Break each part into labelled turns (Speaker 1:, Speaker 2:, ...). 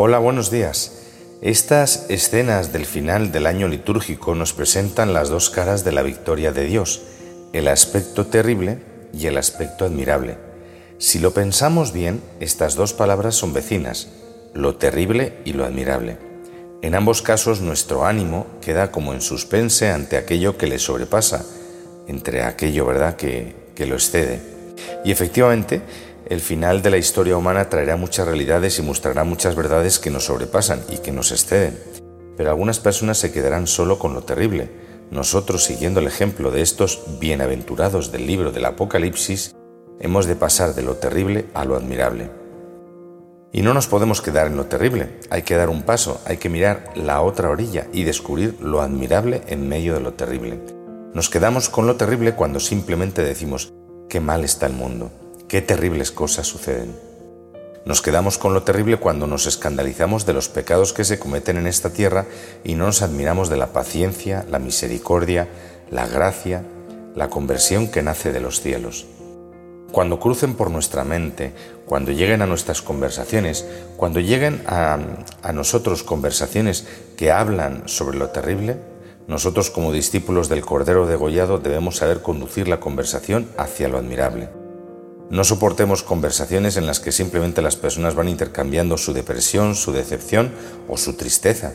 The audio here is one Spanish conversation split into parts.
Speaker 1: Hola, buenos días. Estas escenas del final del año litúrgico nos presentan las dos caras de la victoria de Dios, el aspecto terrible y el aspecto admirable. Si lo pensamos bien, estas dos palabras son vecinas, lo terrible y lo admirable. En ambos casos nuestro ánimo queda como en suspense ante aquello que le sobrepasa, entre aquello, ¿verdad?, que, que lo excede. Y efectivamente, el final de la historia humana traerá muchas realidades y mostrará muchas verdades que nos sobrepasan y que nos exceden. Pero algunas personas se quedarán solo con lo terrible. Nosotros, siguiendo el ejemplo de estos bienaventurados del libro del Apocalipsis, hemos de pasar de lo terrible a lo admirable. Y no nos podemos quedar en lo terrible, hay que dar un paso, hay que mirar la otra orilla y descubrir lo admirable en medio de lo terrible. Nos quedamos con lo terrible cuando simplemente decimos, qué mal está el mundo, Qué terribles cosas suceden. Nos quedamos con lo terrible cuando nos escandalizamos de los pecados que se cometen en esta tierra y no nos admiramos de la paciencia, la misericordia, la gracia, la conversión que nace de los cielos. Cuando crucen por nuestra mente, cuando lleguen a nuestras conversaciones, cuando lleguen a, a nosotros conversaciones que hablan sobre lo terrible, nosotros como discípulos del Cordero degollado debemos saber conducir la conversación hacia lo admirable. No soportemos conversaciones en las que simplemente las personas van intercambiando su depresión, su decepción o su tristeza.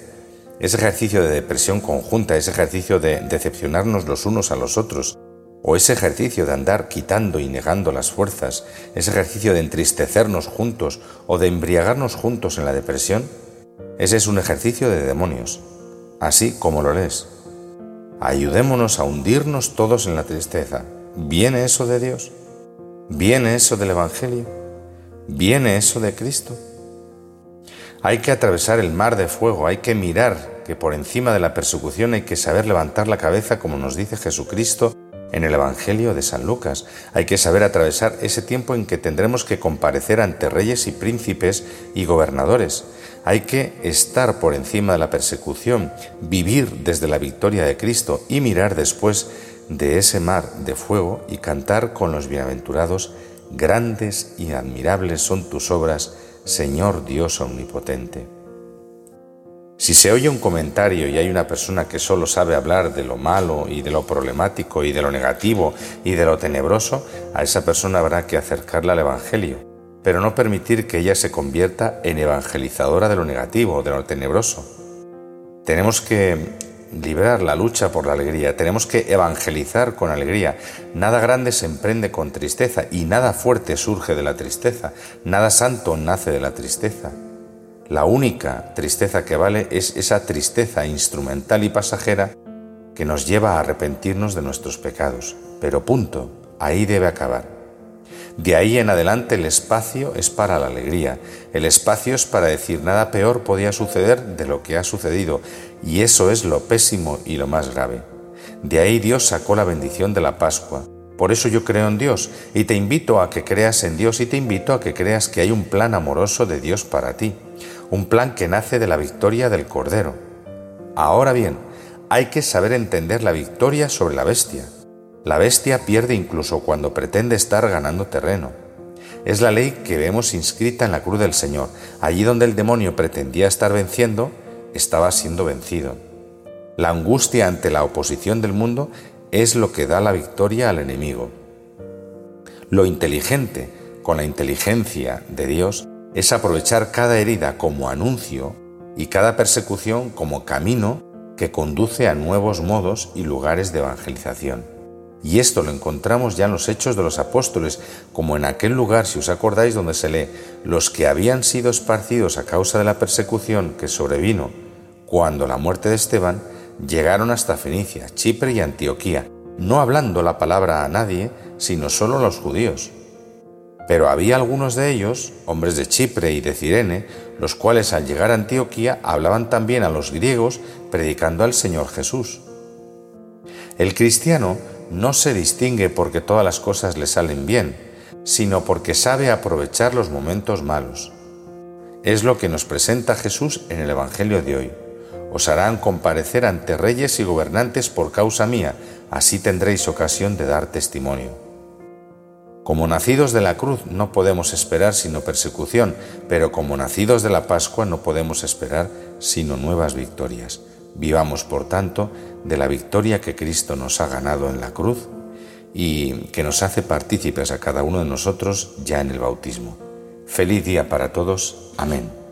Speaker 1: Ese ejercicio de depresión conjunta, ese ejercicio de decepcionarnos los unos a los otros, o ese ejercicio de andar quitando y negando las fuerzas, ese ejercicio de entristecernos juntos o de embriagarnos juntos en la depresión, ese es un ejercicio de demonios, así como lo lees. Ayudémonos a hundirnos todos en la tristeza. ¿Viene eso de Dios? ¿Viene eso del Evangelio? ¿Viene eso de Cristo? Hay que atravesar el mar de fuego, hay que mirar que por encima de la persecución hay que saber levantar la cabeza como nos dice Jesucristo en el Evangelio de San Lucas. Hay que saber atravesar ese tiempo en que tendremos que comparecer ante reyes y príncipes y gobernadores. Hay que estar por encima de la persecución, vivir desde la victoria de Cristo y mirar después de ese mar de fuego y cantar con los bienaventurados, grandes y admirables son tus obras, Señor Dios omnipotente. Si se oye un comentario y hay una persona que solo sabe hablar de lo malo y de lo problemático y de lo negativo y de lo tenebroso, a esa persona habrá que acercarla al Evangelio, pero no permitir que ella se convierta en evangelizadora de lo negativo, de lo tenebroso. Tenemos que librar la lucha por la alegría, tenemos que evangelizar con alegría. Nada grande se emprende con tristeza y nada fuerte surge de la tristeza, nada santo nace de la tristeza. La única tristeza que vale es esa tristeza instrumental y pasajera que nos lleva a arrepentirnos de nuestros pecados. Pero punto, ahí debe acabar. De ahí en adelante el espacio es para la alegría, el espacio es para decir nada peor podía suceder de lo que ha sucedido, y eso es lo pésimo y lo más grave. De ahí Dios sacó la bendición de la Pascua. Por eso yo creo en Dios y te invito a que creas en Dios y te invito a que creas que hay un plan amoroso de Dios para ti, un plan que nace de la victoria del Cordero. Ahora bien, hay que saber entender la victoria sobre la bestia. La bestia pierde incluso cuando pretende estar ganando terreno. Es la ley que vemos inscrita en la cruz del Señor. Allí donde el demonio pretendía estar venciendo, estaba siendo vencido. La angustia ante la oposición del mundo es lo que da la victoria al enemigo. Lo inteligente, con la inteligencia de Dios, es aprovechar cada herida como anuncio y cada persecución como camino que conduce a nuevos modos y lugares de evangelización. Y esto lo encontramos ya en los hechos de los apóstoles, como en aquel lugar, si os acordáis, donde se lee, los que habían sido esparcidos a causa de la persecución que sobrevino cuando la muerte de Esteban, llegaron hasta Fenicia, Chipre y Antioquía, no hablando la palabra a nadie, sino solo a los judíos. Pero había algunos de ellos, hombres de Chipre y de Cirene, los cuales al llegar a Antioquía hablaban también a los griegos, predicando al Señor Jesús. El cristiano no se distingue porque todas las cosas le salen bien, sino porque sabe aprovechar los momentos malos. Es lo que nos presenta Jesús en el Evangelio de hoy. Os harán comparecer ante reyes y gobernantes por causa mía, así tendréis ocasión de dar testimonio. Como nacidos de la cruz no podemos esperar sino persecución, pero como nacidos de la Pascua no podemos esperar sino nuevas victorias. Vivamos, por tanto, de la victoria que Cristo nos ha ganado en la cruz y que nos hace partícipes a cada uno de nosotros ya en el bautismo. Feliz día para todos. Amén.